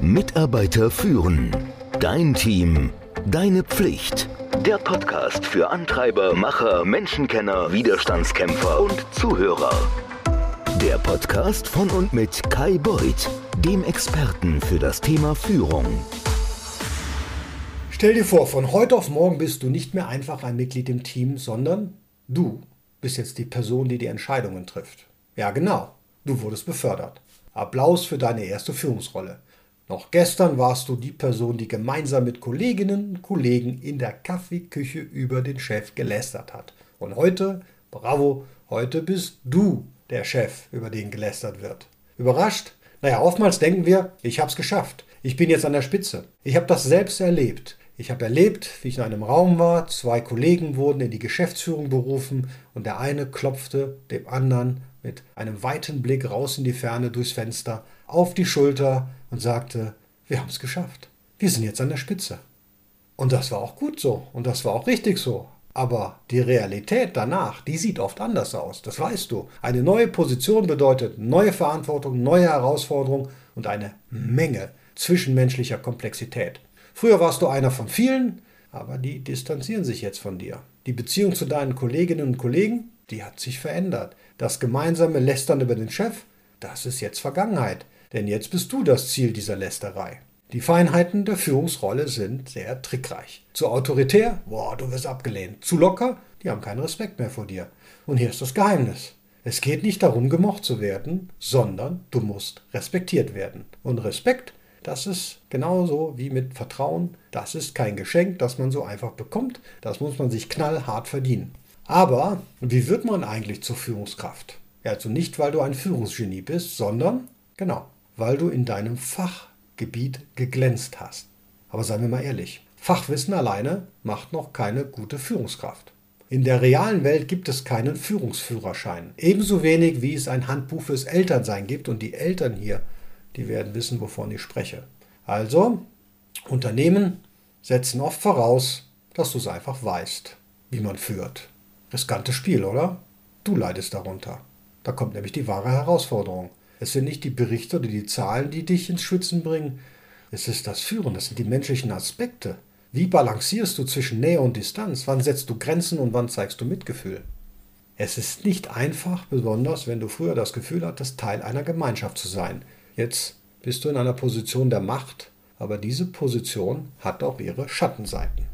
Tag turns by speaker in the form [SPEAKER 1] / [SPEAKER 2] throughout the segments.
[SPEAKER 1] Mitarbeiter führen. Dein Team. Deine Pflicht. Der Podcast für Antreiber, Macher, Menschenkenner, Widerstandskämpfer und Zuhörer. Der Podcast von und mit Kai Beuth, dem Experten für das Thema Führung.
[SPEAKER 2] Stell dir vor, von heute auf morgen bist du nicht mehr einfach ein Mitglied im Team, sondern du bist jetzt die Person, die die Entscheidungen trifft. Ja, genau, du wurdest befördert. Applaus für deine erste Führungsrolle. Noch gestern warst du die Person, die gemeinsam mit Kolleginnen und Kollegen in der Kaffeeküche über den Chef gelästert hat. Und heute, bravo, heute bist du der Chef, über den gelästert wird. Überrascht? Naja, oftmals denken wir, ich hab's geschafft. Ich bin jetzt an der Spitze. Ich habe das selbst erlebt. Ich habe erlebt, wie ich in einem Raum war, zwei Kollegen wurden in die Geschäftsführung berufen und der eine klopfte dem anderen mit einem weiten Blick raus in die Ferne durchs Fenster auf die Schulter und sagte, wir haben es geschafft. Wir sind jetzt an der Spitze. Und das war auch gut so und das war auch richtig so. Aber die Realität danach, die sieht oft anders aus, das weißt du. Eine neue Position bedeutet neue Verantwortung, neue Herausforderung und eine Menge zwischenmenschlicher Komplexität. Früher warst du einer von vielen, aber die distanzieren sich jetzt von dir. Die Beziehung zu deinen Kolleginnen und Kollegen, die hat sich verändert. Das gemeinsame Lästern über den Chef, das ist jetzt Vergangenheit. Denn jetzt bist du das Ziel dieser Lästerei. Die Feinheiten der Führungsrolle sind sehr trickreich. Zu autoritär? Boah, du wirst abgelehnt. Zu locker? Die haben keinen Respekt mehr vor dir. Und hier ist das Geheimnis. Es geht nicht darum, gemocht zu werden, sondern du musst respektiert werden. Und Respekt, das ist genauso wie mit Vertrauen. Das ist kein Geschenk, das man so einfach bekommt. Das muss man sich knallhart verdienen. Aber wie wird man eigentlich zur Führungskraft? Also nicht, weil du ein Führungsgenie bist, sondern, genau, weil du in deinem Fachgebiet geglänzt hast. Aber seien wir mal ehrlich, Fachwissen alleine macht noch keine gute Führungskraft. In der realen Welt gibt es keinen Führungsführerschein. Ebenso wenig wie es ein Handbuch fürs Elternsein gibt und die Eltern hier, die werden wissen, wovon ich spreche. Also, Unternehmen setzen oft voraus, dass du es einfach weißt, wie man führt. Riskantes Spiel, oder? Du leidest darunter. Da kommt nämlich die wahre Herausforderung. Es sind nicht die Berichte oder die Zahlen, die dich ins Schwitzen bringen. Es ist das Führen, das sind die menschlichen Aspekte. Wie balancierst du zwischen Nähe und Distanz? Wann setzt du Grenzen und wann zeigst du Mitgefühl? Es ist nicht einfach, besonders wenn du früher das Gefühl hattest, Teil einer Gemeinschaft zu sein. Jetzt bist du in einer Position der Macht, aber diese Position hat auch ihre Schattenseiten.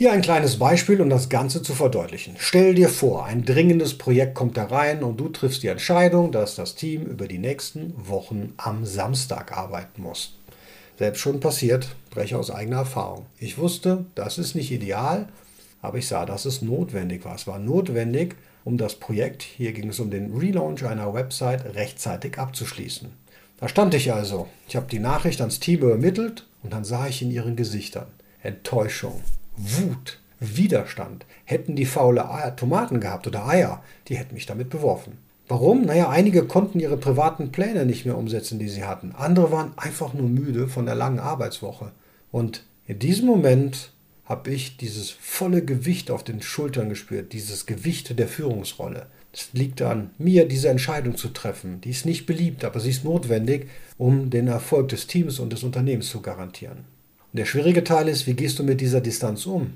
[SPEAKER 2] Hier ein kleines Beispiel, um das Ganze zu verdeutlichen. Stell dir vor, ein dringendes Projekt kommt da rein und du triffst die Entscheidung, dass das Team über die nächsten Wochen am Samstag arbeiten muss. Selbst schon passiert, breche aus eigener Erfahrung. Ich wusste, das ist nicht ideal, aber ich sah, dass es notwendig war. Es war notwendig, um das Projekt, hier ging es um den Relaunch einer Website, rechtzeitig abzuschließen. Da stand ich also. Ich habe die Nachricht ans Team übermittelt und dann sah ich in ihren Gesichtern Enttäuschung, Wut, Widerstand. Hätten die faule Eier, Tomaten gehabt oder Eier, die hätten mich damit beworfen. Warum? Naja, einige konnten ihre privaten Pläne nicht mehr umsetzen, die sie hatten. Andere waren einfach nur müde von der langen Arbeitswoche. Und in diesem Moment habe ich dieses volle Gewicht auf den Schultern gespürt, dieses Gewicht der Führungsrolle. Es liegt an mir, diese Entscheidung zu treffen. Die ist nicht beliebt, aber sie ist notwendig, um den Erfolg des Teams und des Unternehmens zu garantieren. Und der schwierige Teil ist, wie gehst du mit dieser Distanz um,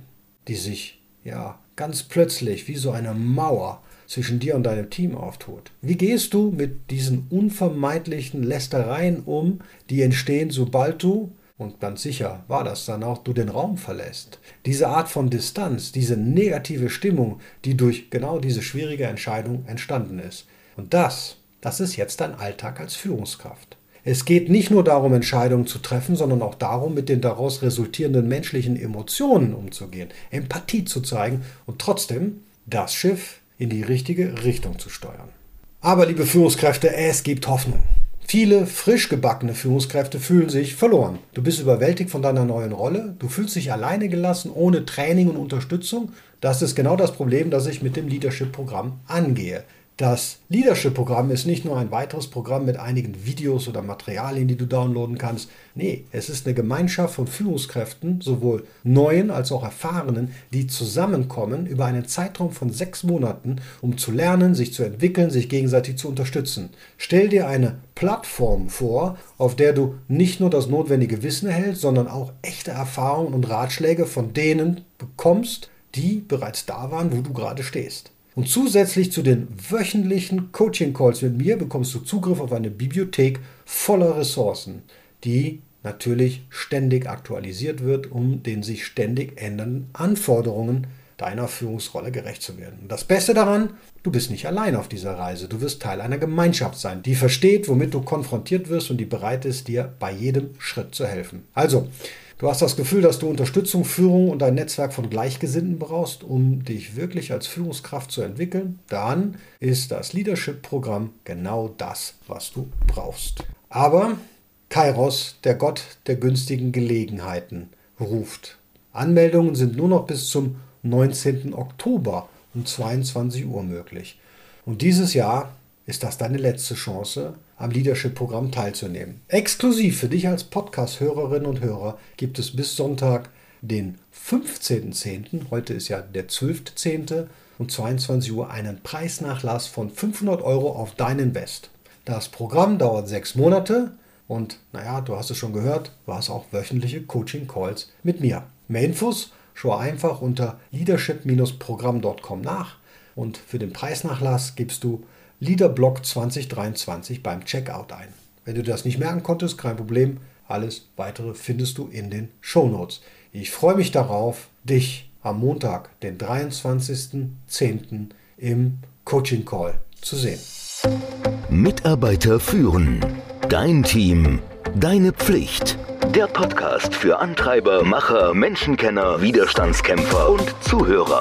[SPEAKER 2] die sich ja ganz plötzlich wie so eine Mauer zwischen dir und deinem Team auftut. Wie gehst du mit diesen unvermeidlichen Lästereien um, die entstehen, sobald du, und ganz sicher war das dann auch, du den Raum verlässt? Diese Art von Distanz, diese negative Stimmung, die durch genau diese schwierige Entscheidung entstanden ist. Und das, das ist jetzt dein Alltag als Führungskraft. Es geht nicht nur darum, Entscheidungen zu treffen, sondern auch darum, mit den daraus resultierenden menschlichen Emotionen umzugehen, Empathie zu zeigen und trotzdem das Schiff in die richtige Richtung zu steuern. Aber liebe Führungskräfte, es gibt Hoffnung. Viele frisch gebackene Führungskräfte fühlen sich verloren. Du bist überwältigt von deiner neuen Rolle, du fühlst dich alleine gelassen, ohne Training und Unterstützung. Das ist genau das Problem, das ich mit dem Leadership-Programm angehe. Das Leadership-Programm ist nicht nur ein weiteres Programm mit einigen Videos oder Materialien, die du downloaden kannst. Nee, es ist eine Gemeinschaft von Führungskräften, sowohl neuen als auch erfahrenen, die zusammenkommen über einen Zeitraum von sechs Monaten, um zu lernen, sich zu entwickeln, sich gegenseitig zu unterstützen. Stell dir eine Plattform vor, auf der du nicht nur das notwendige Wissen erhältst, sondern auch echte Erfahrungen und Ratschläge von denen bekommst, die bereits da waren, wo du gerade stehst. Und zusätzlich zu den wöchentlichen Coaching-Calls mit mir bekommst du Zugriff auf eine Bibliothek voller Ressourcen, die natürlich ständig aktualisiert wird, um den sich ständig ändernden Anforderungen deiner Führungsrolle gerecht zu werden. Und das Beste daran, du bist nicht allein auf dieser Reise. Du wirst Teil einer Gemeinschaft sein, die versteht, womit du konfrontiert wirst und die bereit ist, dir bei jedem Schritt zu helfen. Also, Du hast das Gefühl, dass du Unterstützung, Führung und ein Netzwerk von Gleichgesinnten brauchst, um dich wirklich als Führungskraft zu entwickeln. Dann ist das Leadership-Programm genau das, was du brauchst. Aber Kairos, der Gott der günstigen Gelegenheiten, ruft. Anmeldungen sind nur noch bis zum 19. Oktober um 22 Uhr möglich. Und dieses Jahr ist das deine letzte Chance, am Leadership-Programm teilzunehmen. Exklusiv für dich als Podcast-Hörerinnen und Hörer gibt es bis Sonntag, den 15.10., heute ist ja der 12.10. um 22 Uhr, einen Preisnachlass von 500 Euro auf dein Invest. Das Programm dauert sechs Monate und naja, du hast es schon gehört, du hast auch wöchentliche Coaching-Calls mit mir. Mehr Infos schau einfach unter leadership-programm.com nach und für den Preisnachlass gibst du Leaderblock 2023 beim Checkout ein. Wenn du das nicht merken konntest, kein Problem. Alles weitere findest du in den Show Notes. Ich freue mich darauf, dich am Montag, den 23.10. im Coaching Call zu sehen.
[SPEAKER 1] Mitarbeiter führen. Dein Team. Deine Pflicht. Der Podcast für Antreiber, Macher, Menschenkenner, Widerstandskämpfer und Zuhörer.